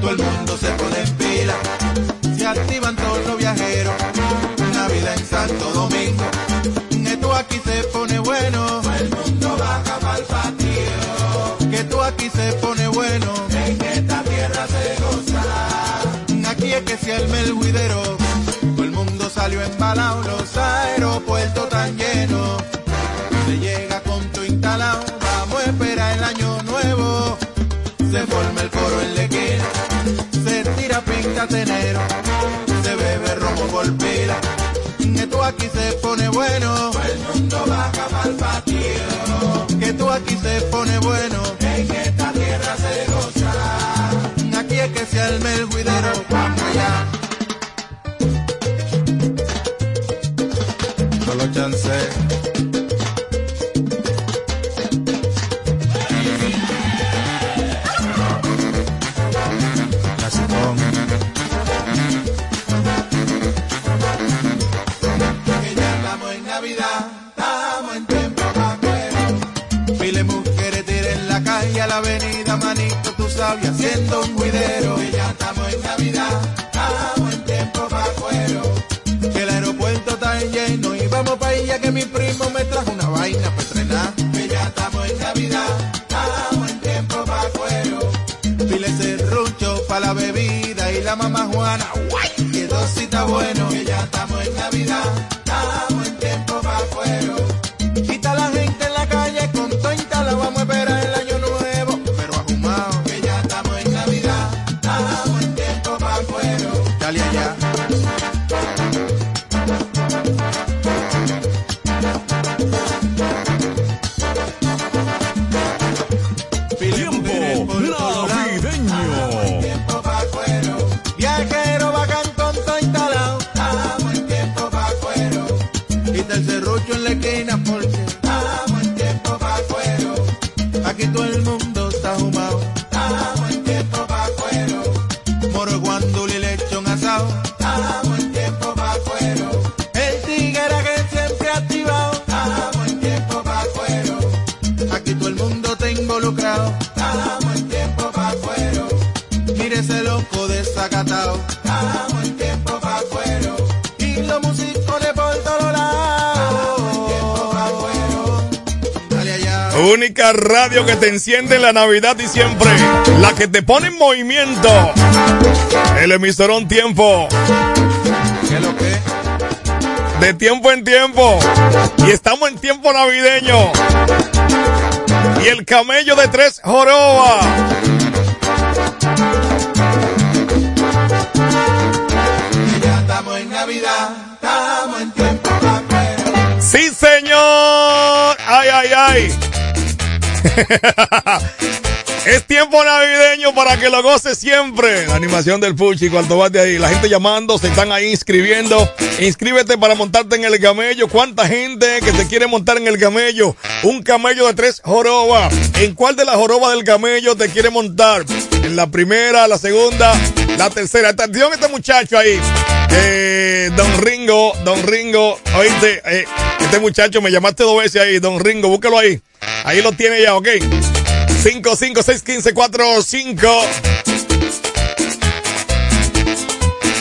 todo el mundo se pone en pila, se activan todos los viajeros, Navidad en Santo Domingo, esto aquí se pone bueno, el mundo baja para el patio, que esto aquí se pone bueno, en esta tierra se goza, aquí es que se arma el juidero, todo el mundo salió embalado, los aeropuertos están llenos, se llega con tu instalado, se bebe romo por pila, esto aquí se pone bueno, el mundo baja el patio, que esto aquí se pone bueno, en esta tierra se goza, aquí es que se arma el juidero, vamos allá. Solo chance. Radio que te enciende en la Navidad y siempre. La que te pone en movimiento. El emisorón tiempo. ¿Qué es lo que? De tiempo en tiempo. Y estamos en tiempo navideño. Y el camello de tres joroba. ya estamos en Navidad, estamos en tiempo Sí, señor. Ay, ay, ay. Es tiempo navideño para que lo goce siempre. La animación del Puchi, cuando vas de ahí. La gente llamando, se están ahí inscribiendo. Inscríbete para montarte en el camello. ¿Cuánta gente que te quiere montar en el camello? Un camello de tres jorobas. ¿En cuál de las jorobas del camello te quiere montar? ¿En la primera, la segunda, la tercera? Atención este muchacho ahí. Don Ringo, Don Ringo. Oíste, eh, este muchacho me llamaste dos veces ahí. Don Ringo, búscalo ahí. Ahí lo tiene ya, ok. 5, 5, 6, 15, 4, 5.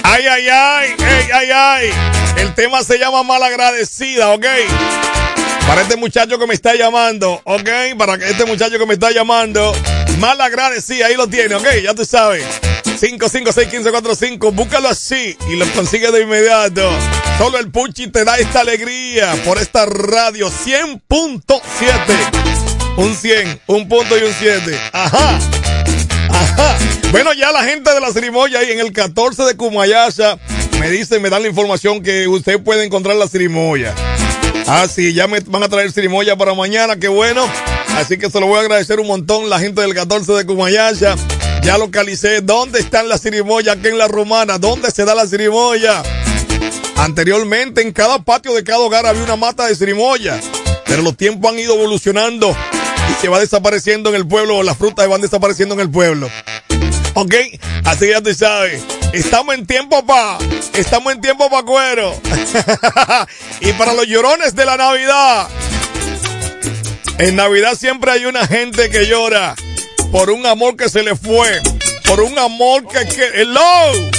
Ay, ay, ay, ay, ay, ay. El tema se llama Malagradecida, ¿ok? Para este muchacho que me está llamando, ¿ok? Para este muchacho que me está llamando, Malagradecida, ahí lo tiene, ¿ok? Ya tú sabes. 5, 5, 6, 15, 4, 5. Búscalo así y lo consigue de inmediato. Solo el Puchi te da esta alegría por esta radio 100.7. Un 100, un punto y un 7. Ajá. Ajá. Bueno, ya la gente de la Cirimoya ahí en el 14 de Cumayasa me dicen, me dan la información que usted puede encontrar la Cirimoya. Ah, sí, ya me van a traer Cirimoya para mañana, qué bueno. Así que se lo voy a agradecer un montón la gente del 14 de Cumayasa. Ya localicé dónde están las Cirimoya aquí en la Romana, dónde se da la Cirimoya. Anteriormente en cada patio de cada hogar había una mata de Cirimoya, pero los tiempos han ido evolucionando y se va desapareciendo en el pueblo, o las frutas van desapareciendo en el pueblo. ¿Ok? Así ya tú sabes. Estamos en tiempo pa. Estamos en tiempo pa cuero. y para los llorones de la Navidad. En Navidad siempre hay una gente que llora por un amor que se le fue. por un amor que... que hello.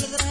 Hallelujah.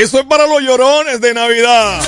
Eso es para los llorones de Navidad.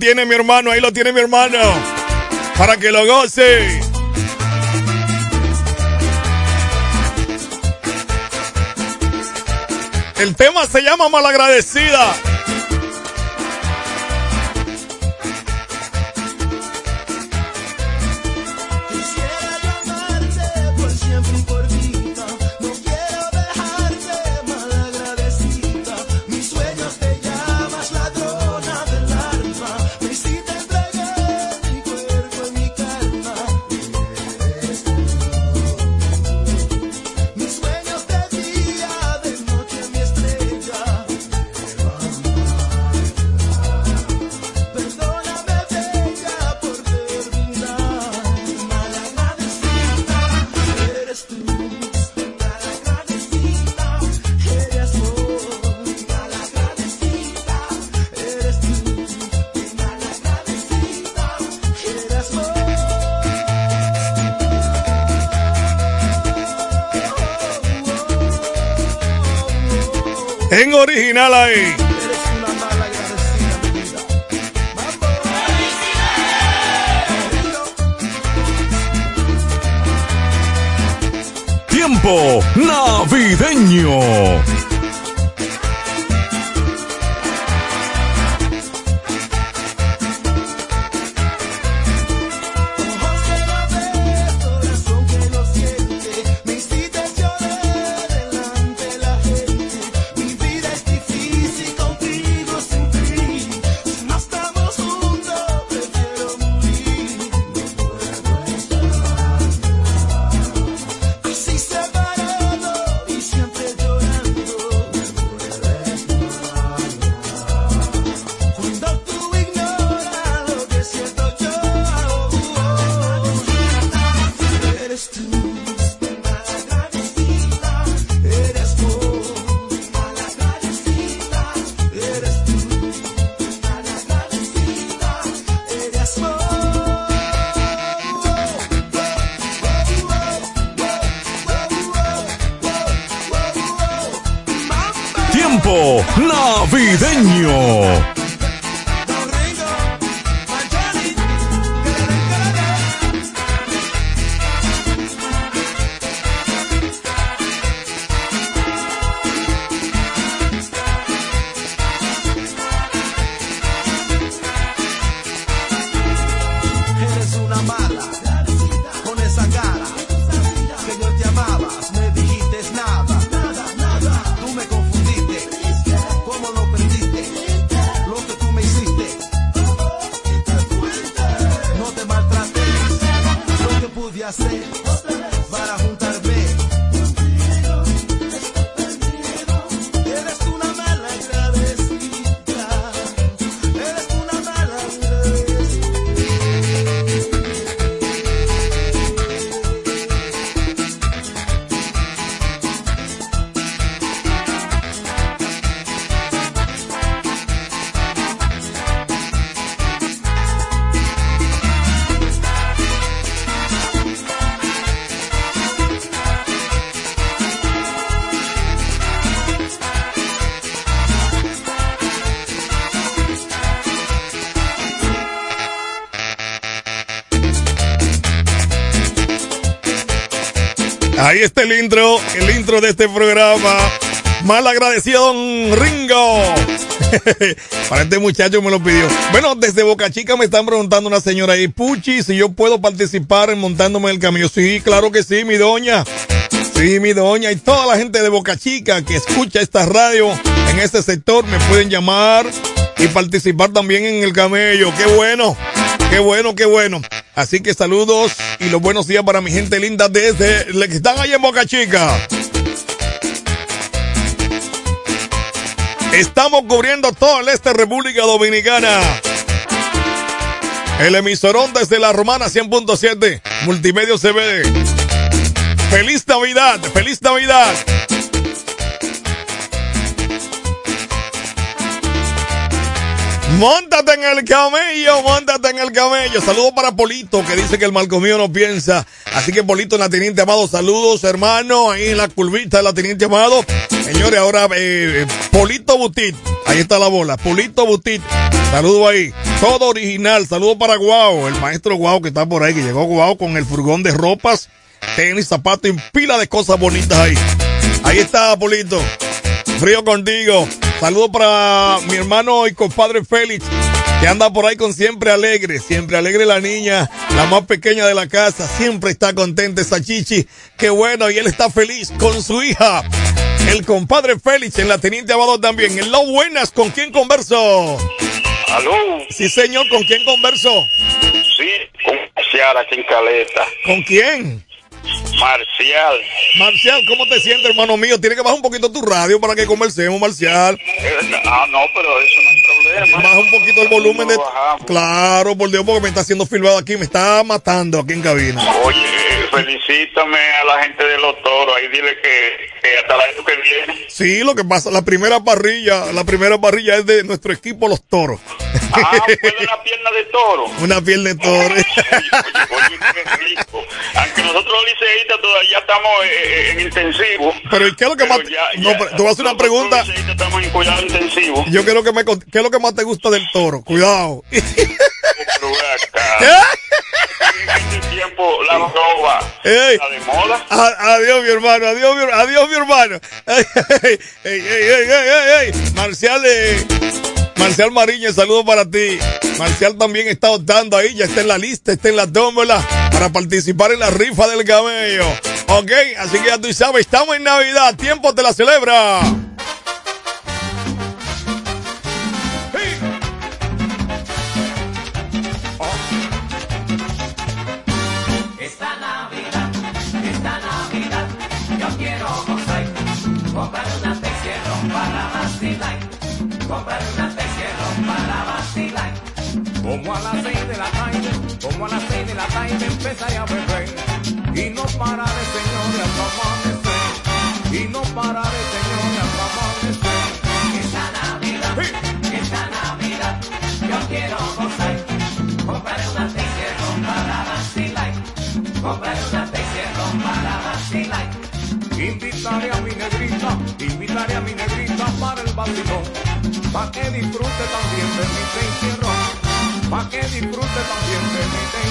Tiene mi hermano, ahí lo tiene mi hermano. Para que lo goce. El tema se llama Malagradecida. Original ahí. Tiempo navideño. Ahí está el intro, el intro de este programa. Mal agradecido, don Ringo. Para este muchacho me lo pidió. Bueno, desde Boca Chica me están preguntando una señora ahí, Puchi, si yo puedo participar en montándome el camión. Sí, claro que sí, mi doña. Sí, mi doña y toda la gente de Boca Chica que escucha esta radio en este sector me pueden llamar y participar también en el camello. Qué bueno, qué bueno, qué bueno. Así que saludos y los buenos días para mi gente linda desde que están ahí en Boca Chica. Estamos cubriendo todo el este República Dominicana. El emisorón desde la Romana 100.7, Multimedio CBD. Feliz Navidad, feliz Navidad. Móntate en el camello, montate en el camello. Saludos para Polito, que dice que el mal comido no piensa. Así que Polito la Teniente Amado, saludos hermano, ahí en la curvita de la Teniente Amado. Señores, ahora eh, Polito Butit, ahí está la bola, Polito Butit. Saludos ahí, todo original. Saludos para Guau, el maestro Guau que está por ahí, que llegó Guau con el furgón de ropas, tenis, zapatos y pila de cosas bonitas ahí. Ahí está, Polito. Frío contigo. Saludos para mi hermano y compadre Félix, que anda por ahí con siempre alegre, siempre alegre la niña, la más pequeña de la casa, siempre está contenta esa chichi. Qué bueno, y él está feliz con su hija. El compadre Félix en la Teniente Abado también. En lo buenas, ¿con quién converso? ¿Aló? Sí, señor, ¿con quién converso? Sí, con Ciara aquí en Caleta. ¿Con quién? Marcial. Marcial, ¿cómo te sientes, hermano mío? Tienes que bajar un poquito tu radio para que conversemos, Marcial. ah, no, pero eso no hay problema. Baja un poquito el volumen de. Claro, por Dios, porque me está haciendo filmado aquí, me está matando aquí en cabina. Oye, felicítame a la gente de los toros. Ahí dile que, hasta el año que viene. Sí, lo que pasa, la primera parrilla, la primera parrilla es de nuestro equipo, los toros. Ah, fue una pierna de toro. Una pierna de toro. Oye, oye, qué rico. Aunque nosotros los liceístas todavía estamos eh, en intensivo. Pero ¿y qué es lo que más. No, pero te voy a hacer una pregunta. estamos en cuidado intensivo. Yo quiero que me ¿qué es lo que más te gusta del toro? Cuidado. En este tiempo la roba ey, la de moda. adiós, mi hermano, adiós, mi, adiós, mi hermano. Ey, ey, ey, Marcial, eh, Marcial Mariño, saludo para ti. Marcial también está optando ahí, ya está en la lista, está en la tómbola para participar en la rifa del camello. Ok, así que ya tú sabes, estamos en Navidad, tiempo te la celebra. compraré unas de para vacilar. Como a las seis de la tarde, como a las seis de la tarde empezaré a beber. Y no pararé, señores, hasta amanecer. Y no pararé, señores, hasta amanecer. Esta Navidad, sí. esta Navidad, yo quiero gozar. Compraré unas de para vacilar. Compraré unas de para vacilar. Invitaré a mi negrita, invitaré a mi negrita para el vacilón pa' que disfrute también de mi te pa' que disfrute también de mi te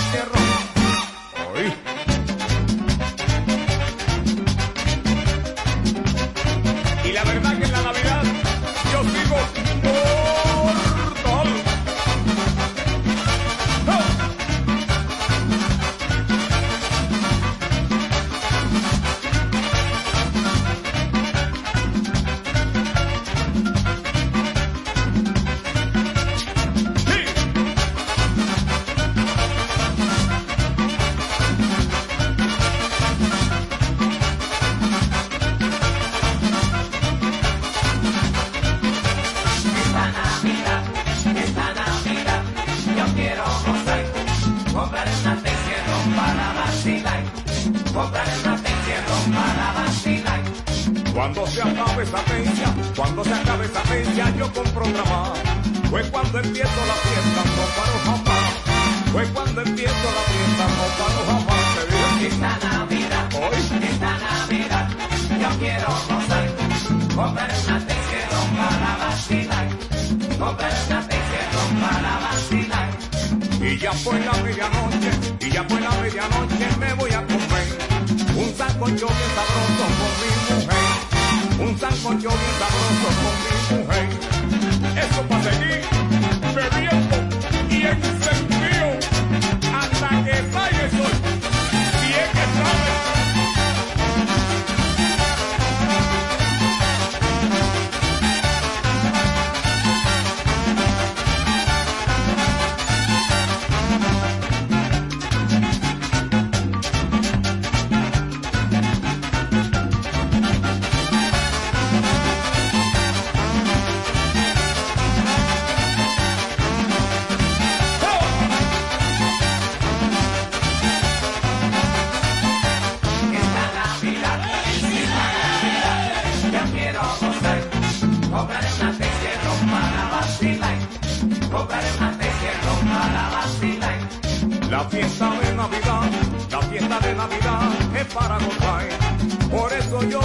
la vida es para gozar. Por eso yo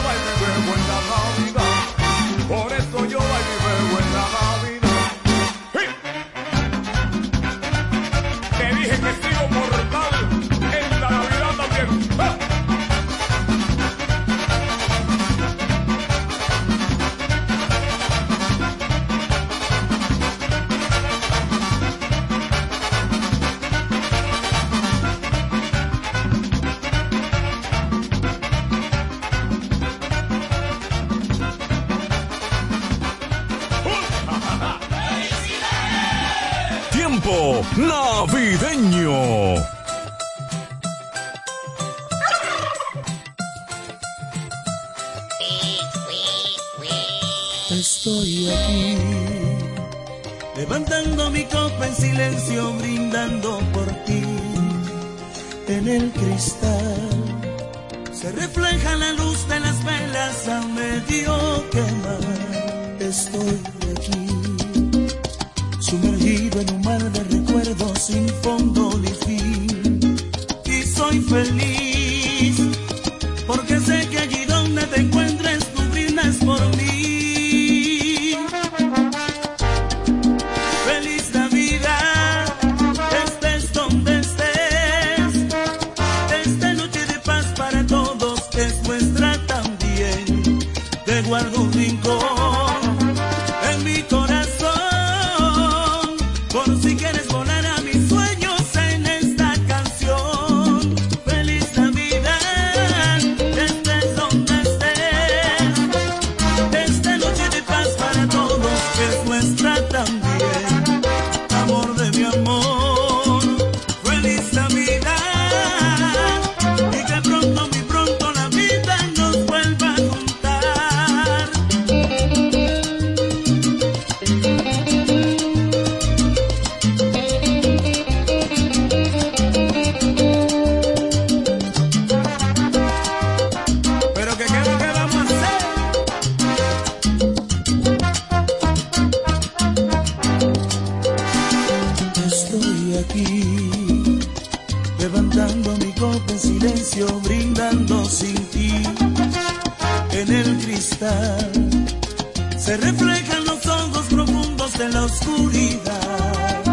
oscuridad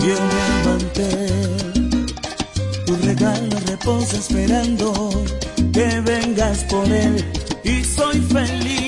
y en el mantel tu regalo reposa esperando que vengas por él y soy feliz.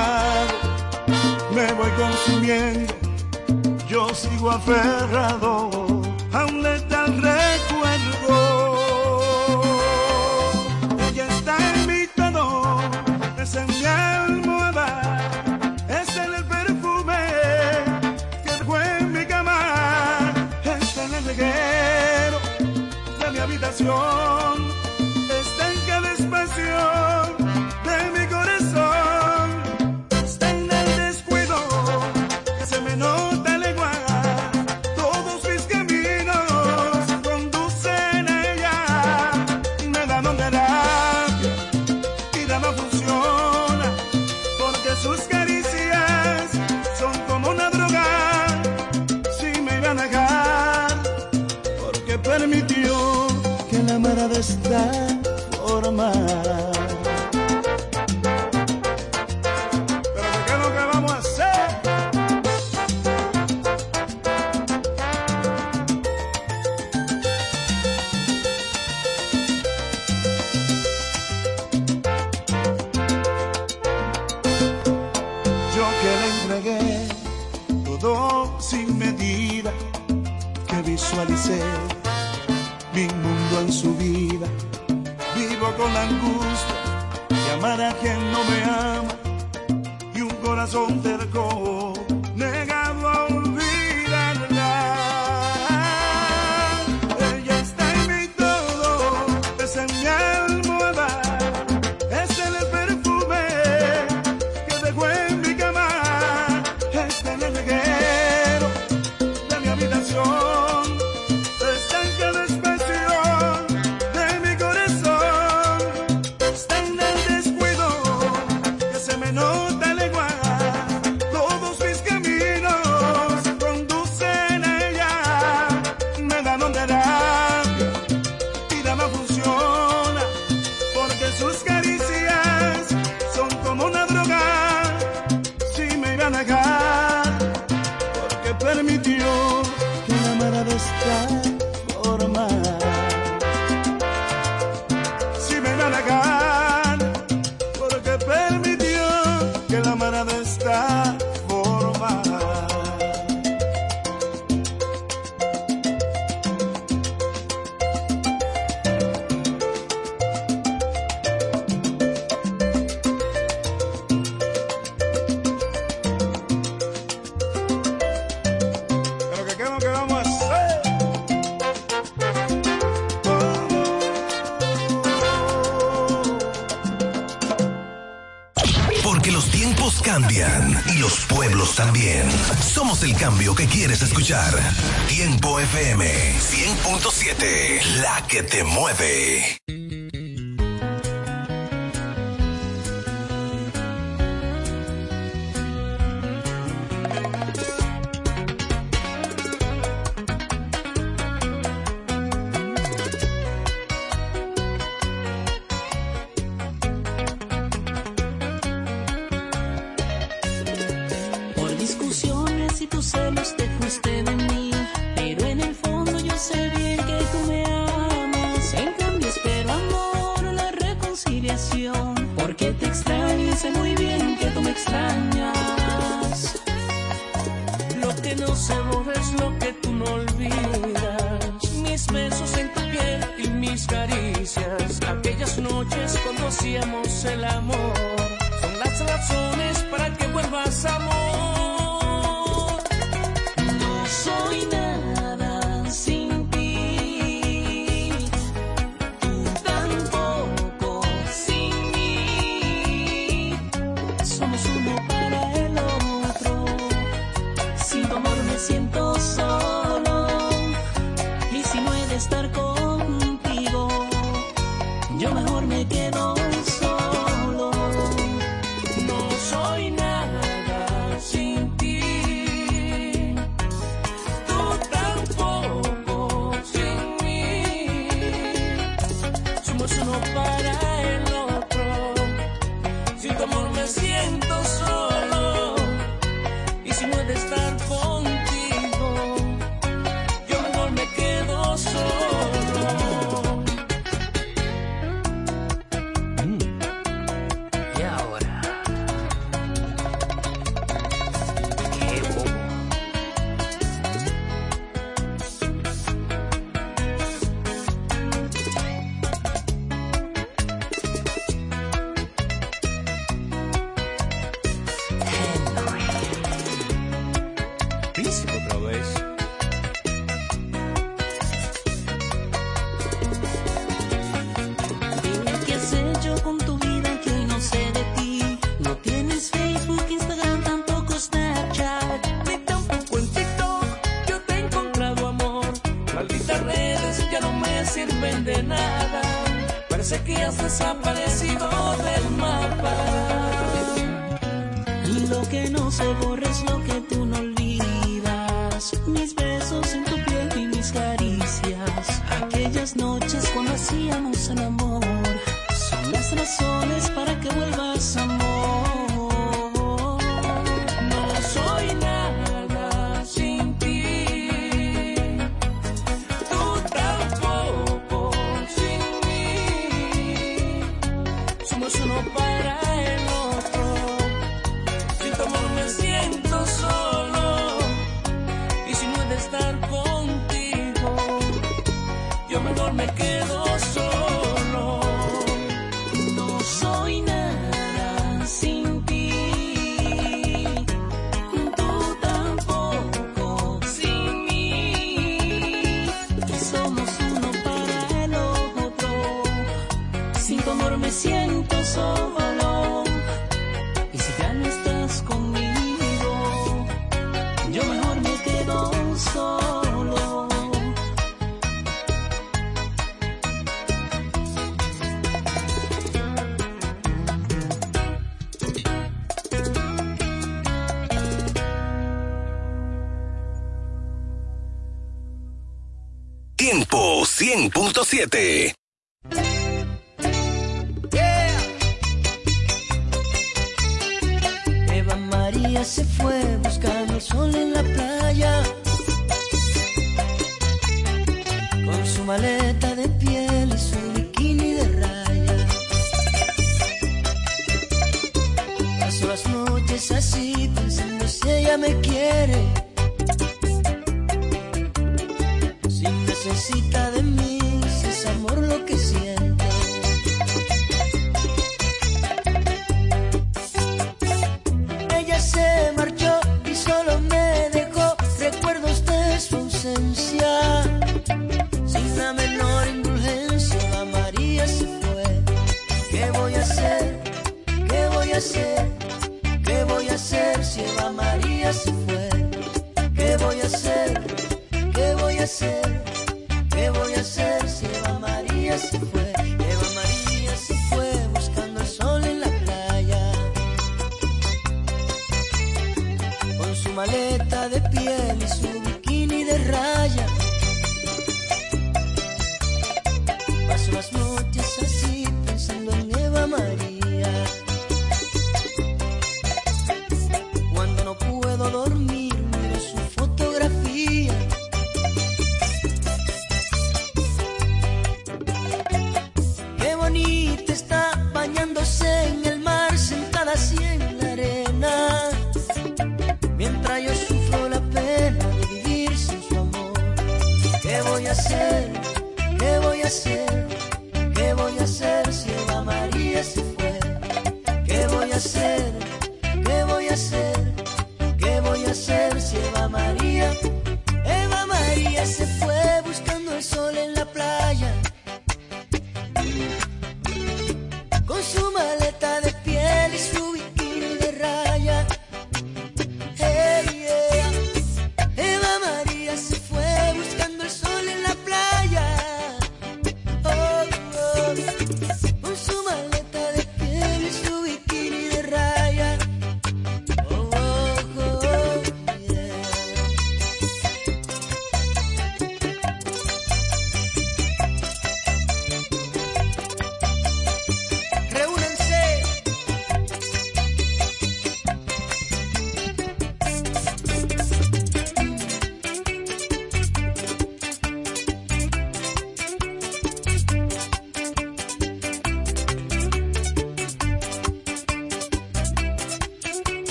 me voy consumiendo, yo sigo aferrado FM 100.7, la que te mueve.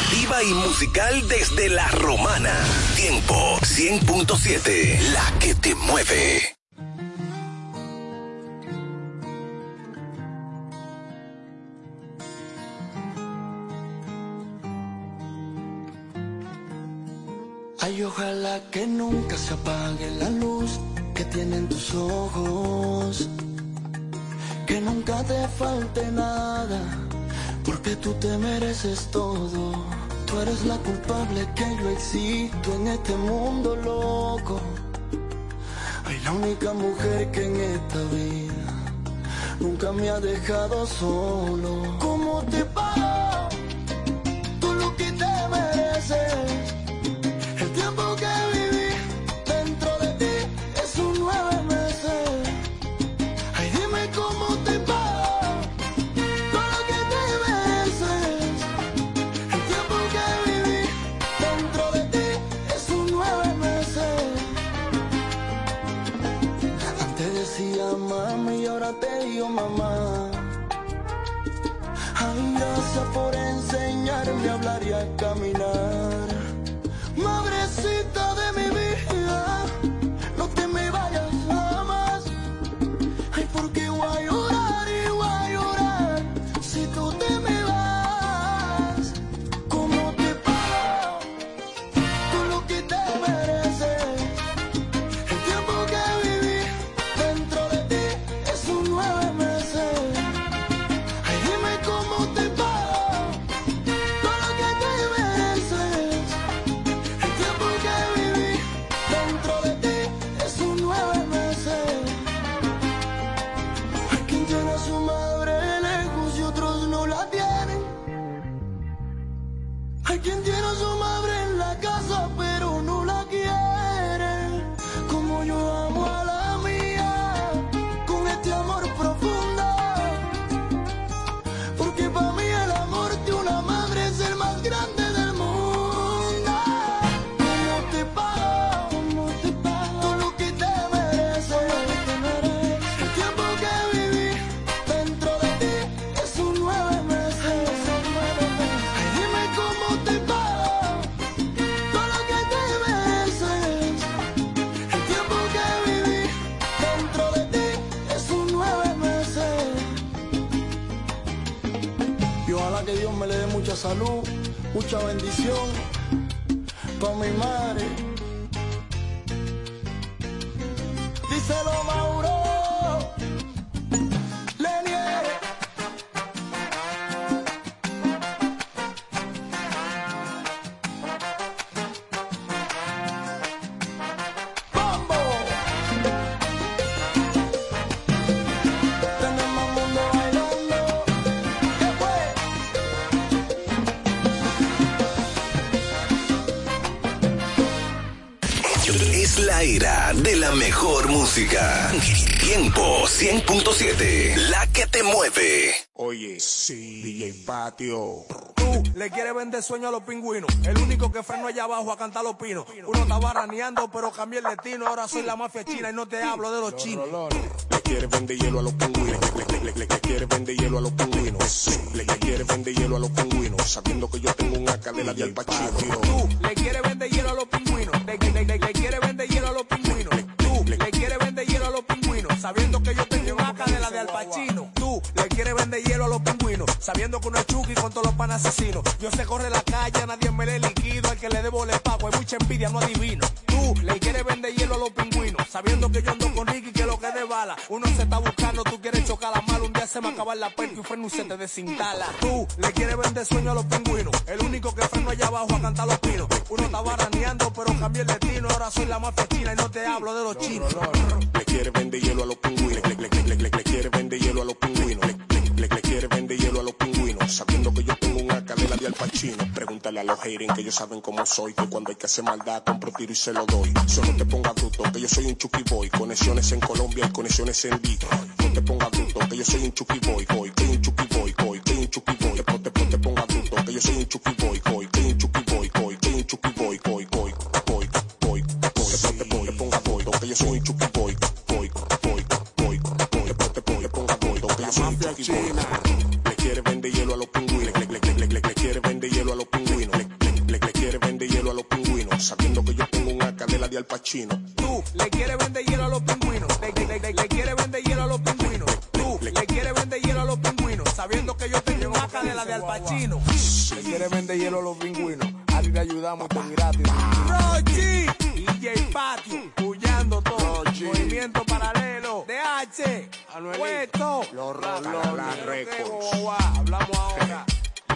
Interactiva y musical desde la romana. Tiempo 100.7, la que te mueve. Ay, ojalá que nunca se apague la luz que tienen tus ojos. Que nunca te falte nada, porque tú te mereces todo. Tú eres la culpable que yo existo en este mundo loco. Ay, la única mujer que en esta vida nunca me ha dejado solo. ¿Cómo te pago? Tú lo que te mereces. El tiempo mamá. Ay, gracias por enseñarme a hablar y a caminar. Que Dios me le dé mucha salud, mucha bendición para mi madre. Díselo Mauro. Música. Tiempo 100.7, la que te mueve. Oye, sí, DJ Patio. Tú le quieres vender sueño a los pingüinos. El único que freno allá abajo a cantar los pinos. Uno estaba raneando, pero cambié el destino. Ahora soy la mafia china y no te hablo de los chinos. Le quieres vender hielo a los pingüinos. Le, le, le, le, le quieres vender hielo a los pingüinos. Le, le quieres vender hielo a los pingüinos. Sabiendo que yo tengo un AK de Al. Tú le quieres vender hielo a los pingüinos. Le, le, le, le quieres vender hielo a los pingüinos. Sabiendo que yo tengo un AK de la de Al Pacino. Tú le quieres vender hielo a los pingüinos. Sabiendo que uno es Chucky con todos los pan asesinos. Yo sé corre la calle, a nadie me le liquido. Al que le debo le pago. Hay mucha envidia, no adivino. Tú le quieres vender hielo a los pingüinos. Sabiendo que yo ando con Ricky, que lo que de bala. Uno se está buscando, tú quieres chocar la se me acaba la perca y un freno y se te desinstala. Tú le quieres vender sueño a los pingüinos. El único que freno allá abajo a cantar los pinos. Uno estaba raneando, pero cambié el destino. Ahora soy la mafia china y no te hablo de los chinos. Le quieres vender hielo a los pingüinos. Le, le, le, le, le, le quieres vender hielo a los pingüinos. Le, le, le, le quieres vender hielo a los pingüinos. Sabiendo que yo AK de Al Pacino. Pregúntale a los hating que ellos saben cómo soy. Que cuando hay que hacer maldad, compro tiro y se lo doy. Solo te ponga bruto, que yo soy un chucky boy. Conexiones en Colombia y conexiones en Detroit. No te ponga bruto, que yo soy un chucky boy. Boy, que un chucky boy, boy, que un chucky boy. Después te, te ponga bruto, que yo soy un chucky boy. Boy, que un chucky boy, boy, que un chucky boy. Boy, boy, boy. Después te, ponga boy, que yo soy un chucky boy. Boy, boy, boy. Después te ponga boy, que yo soy un chucky boy. Le quiere vender hielo a los pingüinos. Sabiendo que yo tengo una cadena de Al Pacino. Tú le quieres vender hielo a los pingüinos. Le, le, le, le quieres vender hielo a los pingüinos. Tú le quieres vender hielo a los pingüinos. Sabiendo que yo tengo una cadena de Al Pacino. Le quieres vender hielo a los pingüinos. A ti te ayudamos y te gratis. Rochi, DJ Patio, puyando todo. Movimiento paralelo. DH, Puesto. Los. Hablamos ahora.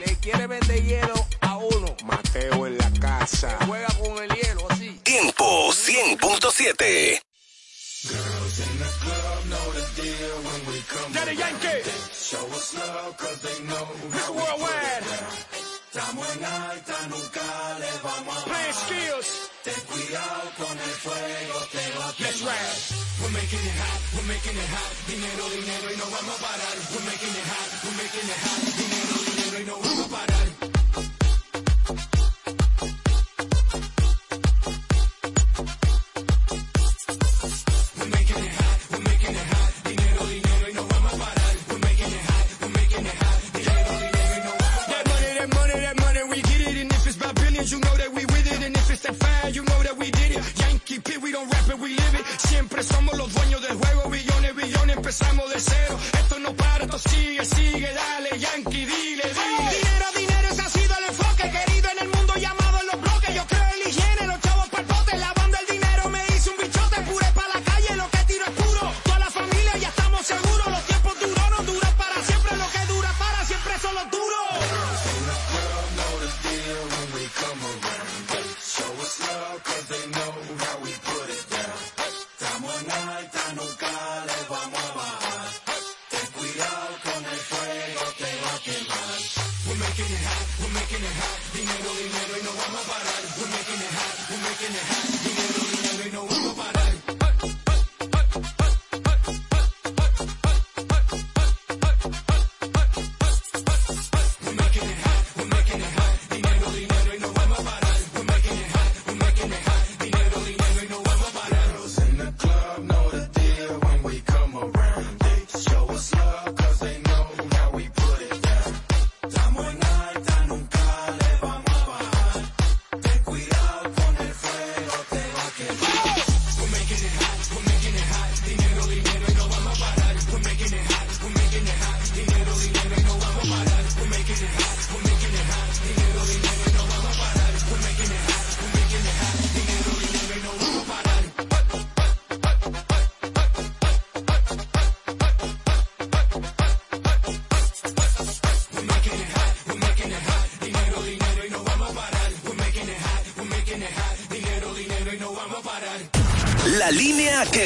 Le quiere vender hielo a uno. Mateo en la casa. Juega con el hielo así. Tiempo 100.7. Daddy Yankee. Show us love cause they know Mr. Worldwide. Estamos en alta, nunca le vamos a Playing skills. Ten cuidado con el fuego, te va a Let's rap. We're making it hot, we're making it hot. Dinero, dinero y no vamos a parar. We're making it hot, we're making it hot. Dinero, dinero y no vamos a parar.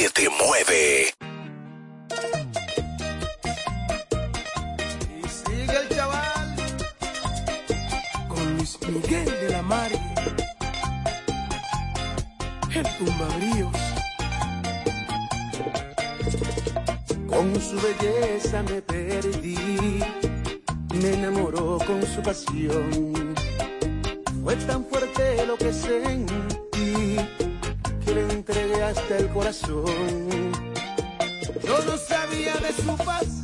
que te mueve. Y sigue el chaval con Luis Miguel de la Mar, el Tumbabríos. Con su belleza me perdí, me enamoró con su pasión. Fue tan fuerte lo que sentí corazón. Yo no sabía de su pasión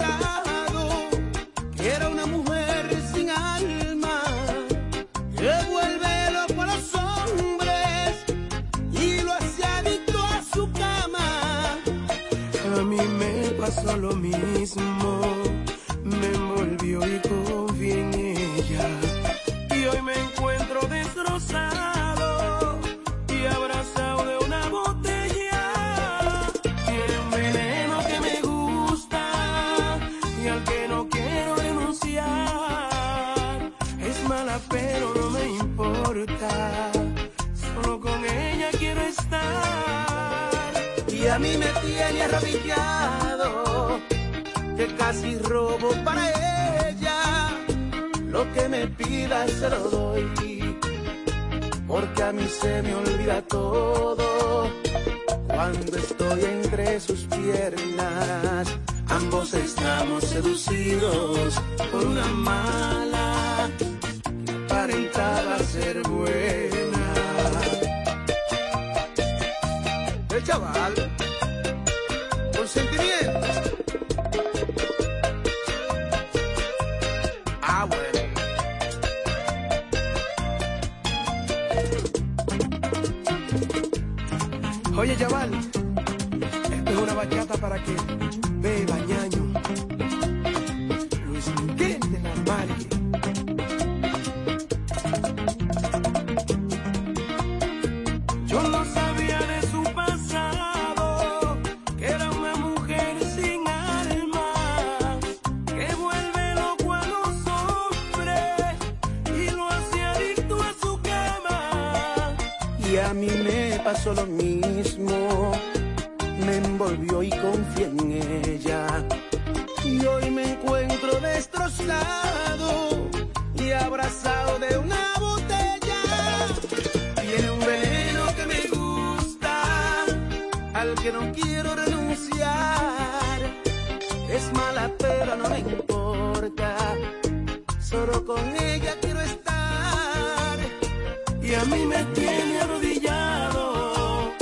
y a mí me tiene arrodillado,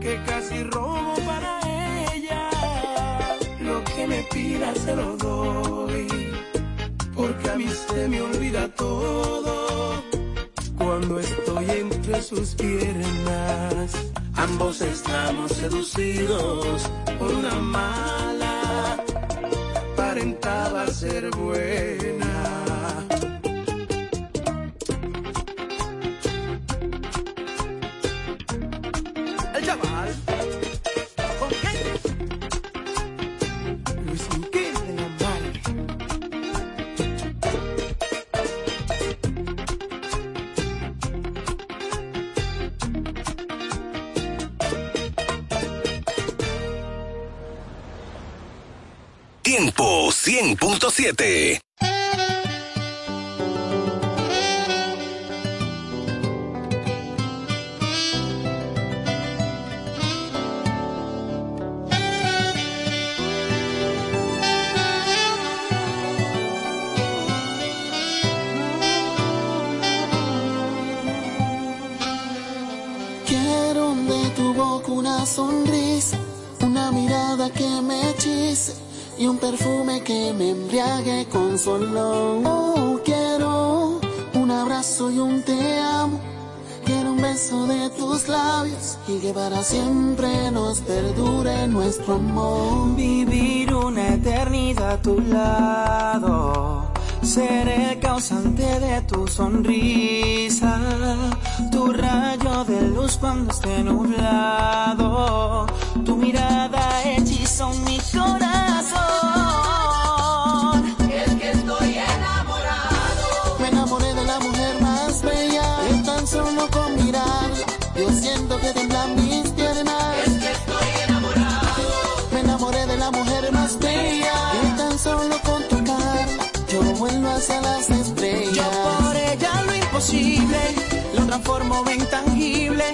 que casi robo para ella. Lo que me pida se lo doy, porque a mí se me olvida todo cuando estoy entre sus piernas. Ambos estamos seducidos por una mala, aparentaba ser buena 100.7. siempre nos perdure nuestro amor. Vivir una eternidad a tu lado. Seré causante de tu sonrisa, tu rayo de luz cuando esté nublado, tu mirada lo transformo en tangible.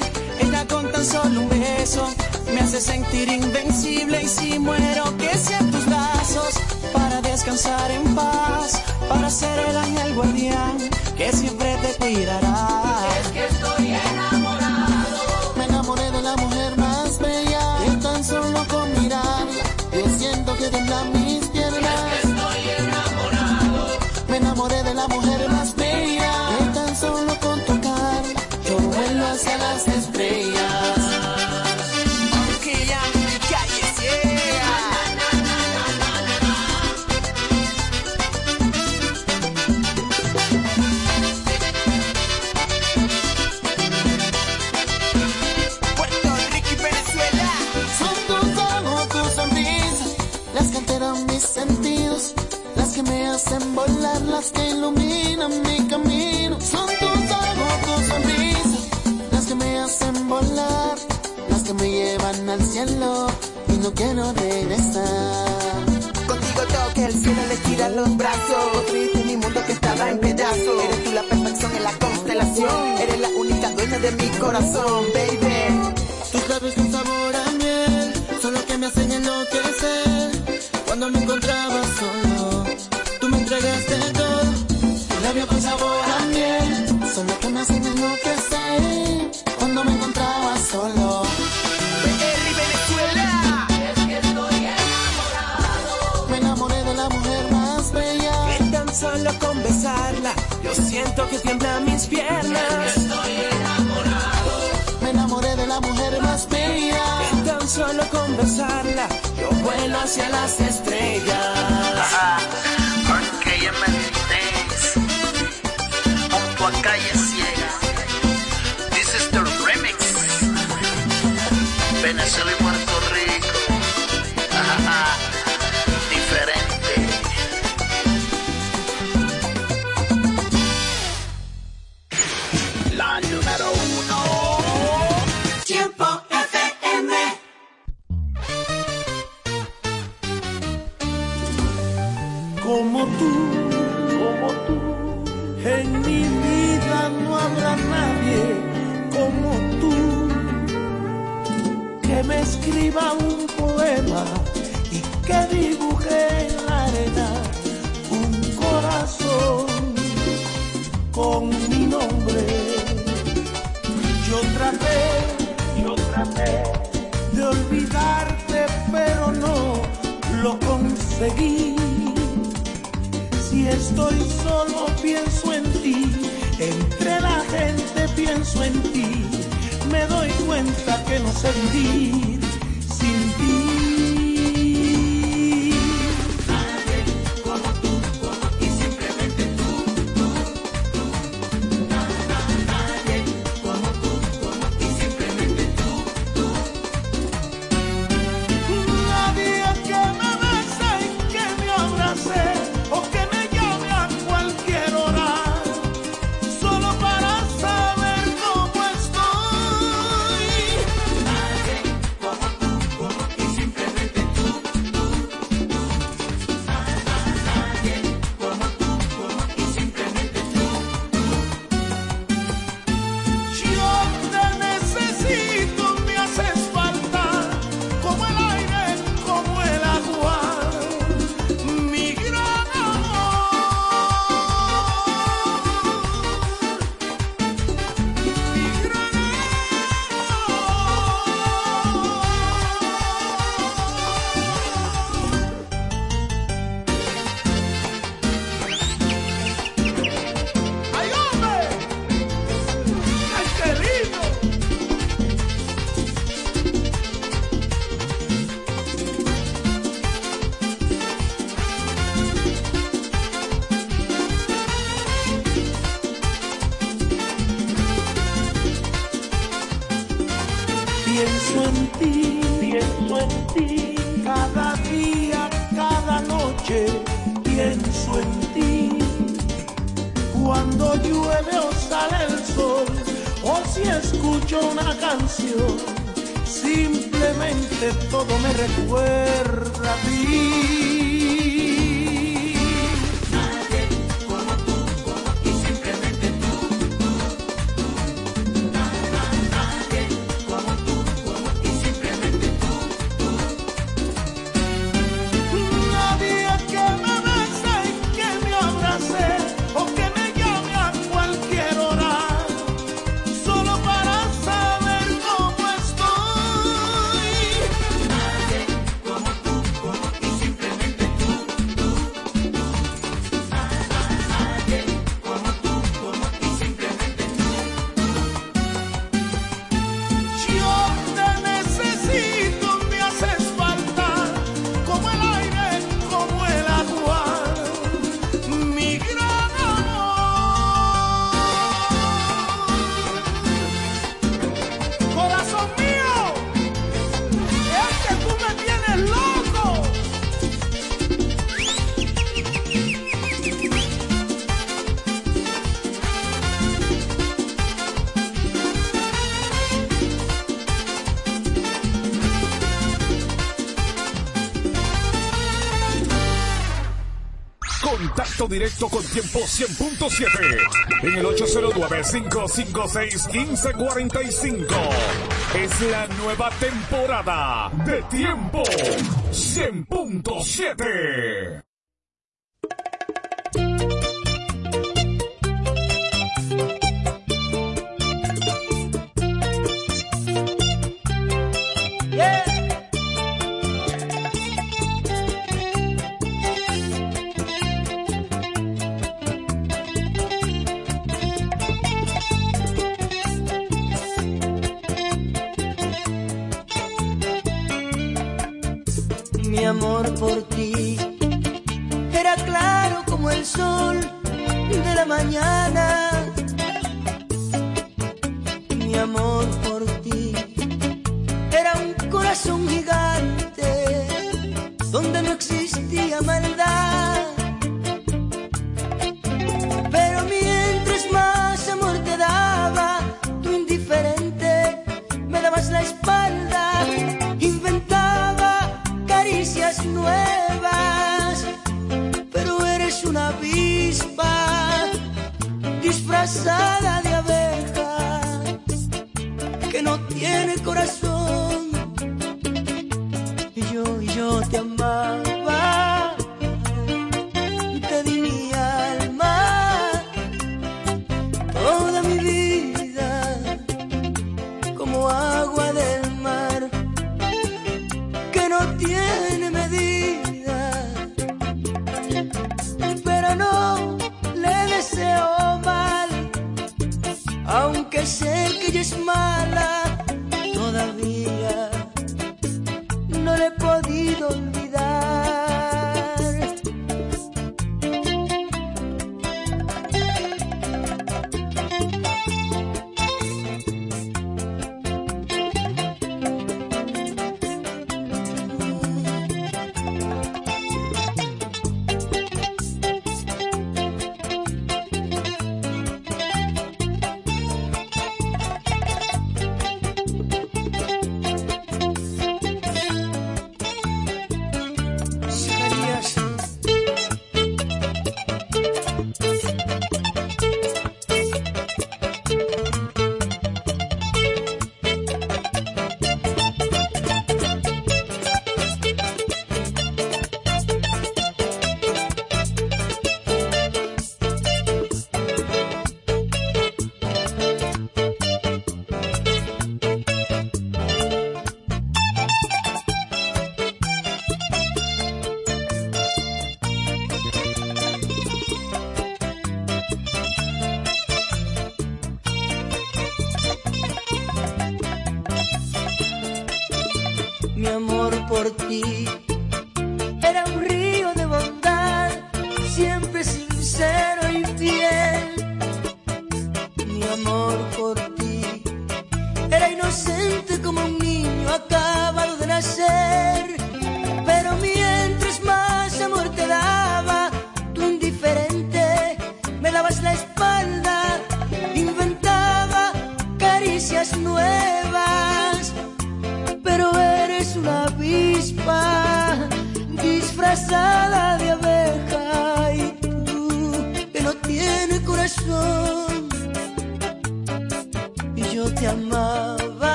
Ella con tan solo un beso me hace sentir invencible. Y si muero, que sean tus brazos para descansar en paz, para ser el ángel guardián que siempre te cuidará. Es que estoy enamorado. Me enamoré de la mujer más bella, y tan solo con mirarla, yo siento que tendrá mi las que iluminan mi camino. Son tus ojos, tu sonrisa, las que me hacen volar, las que me llevan al cielo y no quiero regresar. Contigo yo que el cielo le tira los brazos, triste mi mundo que estaba en pedazos. Eres tú la perfección en la constelación, eres la única dueña de mi corazón, baby. hacia las estrellas. directo con tiempo 100.7 en el 809-556-1545. Es la nueva temporada de tiempo 100.7. amor por ti. Era claro como el sol de la mañana.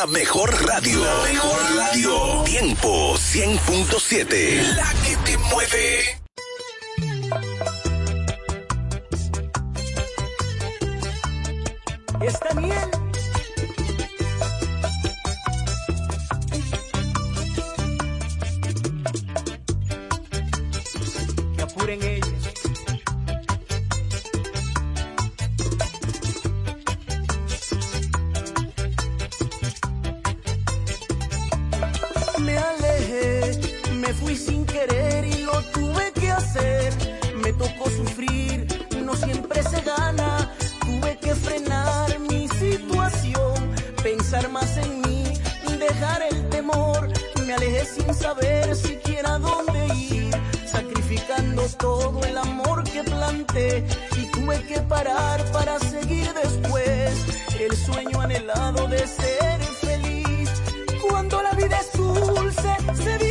La mejor radio. La mejor radio. Tiempo 100.7. La que te mueve. me alejé, me fui sin querer y lo tuve que hacer. Me tocó sufrir, no siempre se gana. Tuve que frenar mi situación, pensar más en mí, dejar el temor. Me alejé sin saber siquiera dónde ir, sacrificando todo el amor que planté y tuve que parar para seguir después el sueño anhelado de ser feliz. Cuando la vida es se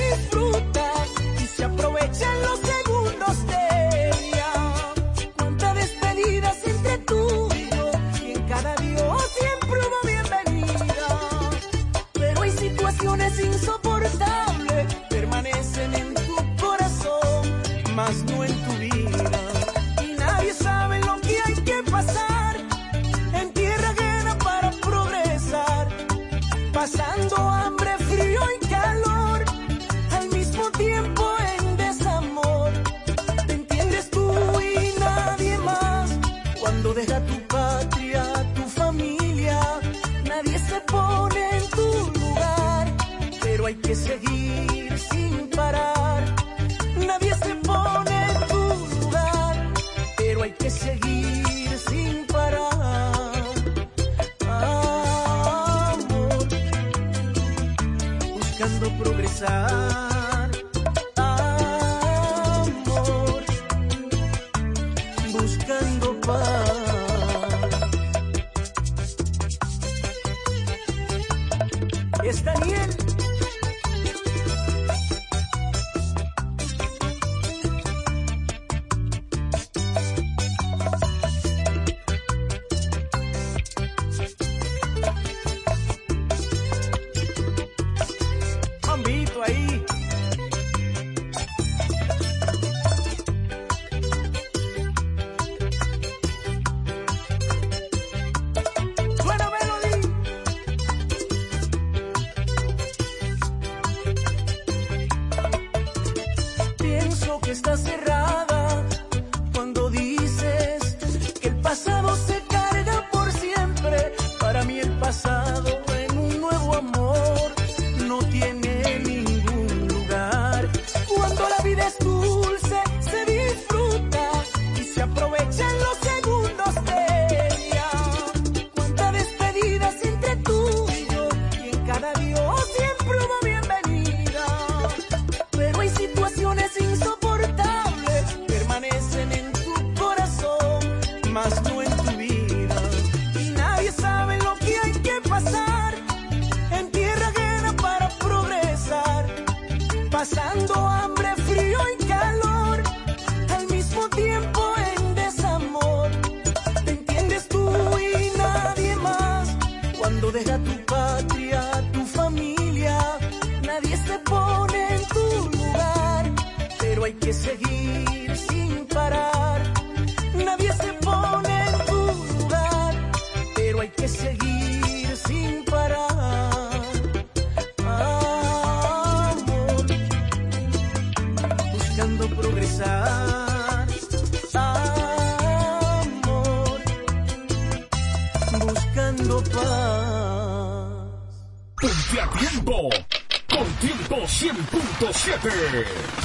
101.7.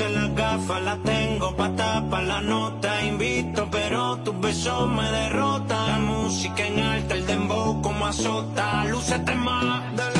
puse las gafas, la tengo pa' tapar la nota. Invito, pero tus besos me derrotan. La música en alta, el dembow como azota. Lúcete más. Dale.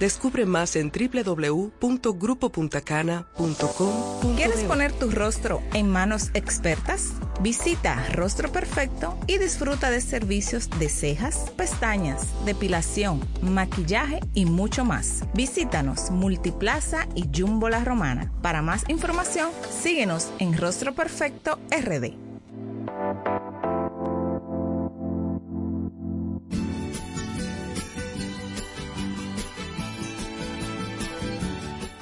Descubre más en www.grupopuntacana.com. ¿Quieres poner tu rostro en manos expertas? Visita Rostro Perfecto y disfruta de servicios de cejas, pestañas, depilación, maquillaje y mucho más. Visítanos Multiplaza y Jumbo La Romana. Para más información, síguenos en Rostro Perfecto RD.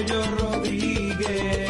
Pollo Rodríguez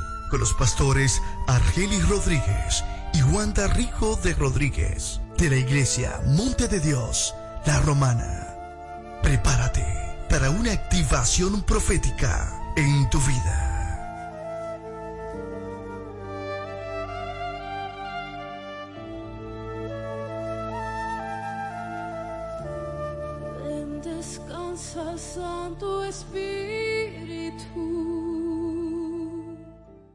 Con los pastores Argelis Rodríguez y Wanda Rico de Rodríguez. De la iglesia Monte de Dios, La Romana. Prepárate para una activación profética en tu vida. Santo Espíritu.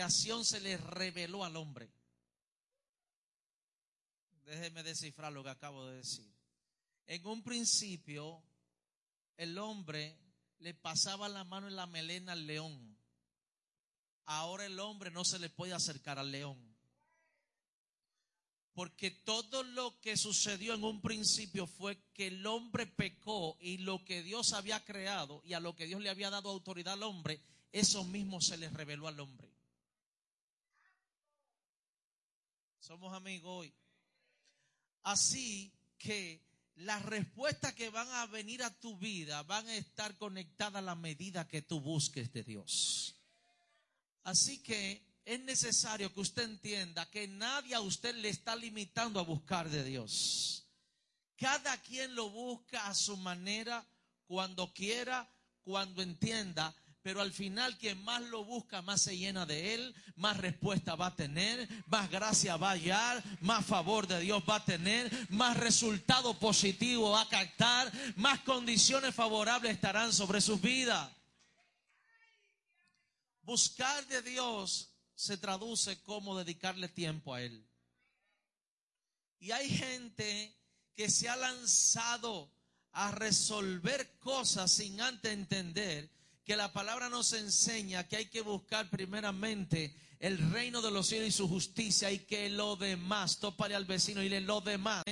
Creación se le reveló al hombre. Déjeme descifrar lo que acabo de decir. En un principio, el hombre le pasaba la mano en la melena al león. Ahora el hombre no se le puede acercar al león. Porque todo lo que sucedió en un principio fue que el hombre pecó y lo que Dios había creado y a lo que Dios le había dado autoridad al hombre, eso mismo se le reveló al hombre. Somos amigos hoy. Así que las respuestas que van a venir a tu vida van a estar conectadas a la medida que tú busques de Dios. Así que es necesario que usted entienda que nadie a usted le está limitando a buscar de Dios. Cada quien lo busca a su manera, cuando quiera, cuando entienda, pero al final quien más lo busca, más se llena de él, más respuesta va a tener, más gracia va a hallar, más favor de Dios va a tener, más resultado positivo va a captar, más condiciones favorables estarán sobre sus vidas. Buscar de Dios se traduce como dedicarle tiempo a Él. Y hay gente que se ha lanzado a resolver cosas sin antes entender que la palabra nos enseña que hay que buscar primeramente el reino de los cielos y su justicia y que lo demás, tópale al vecino y le lo demás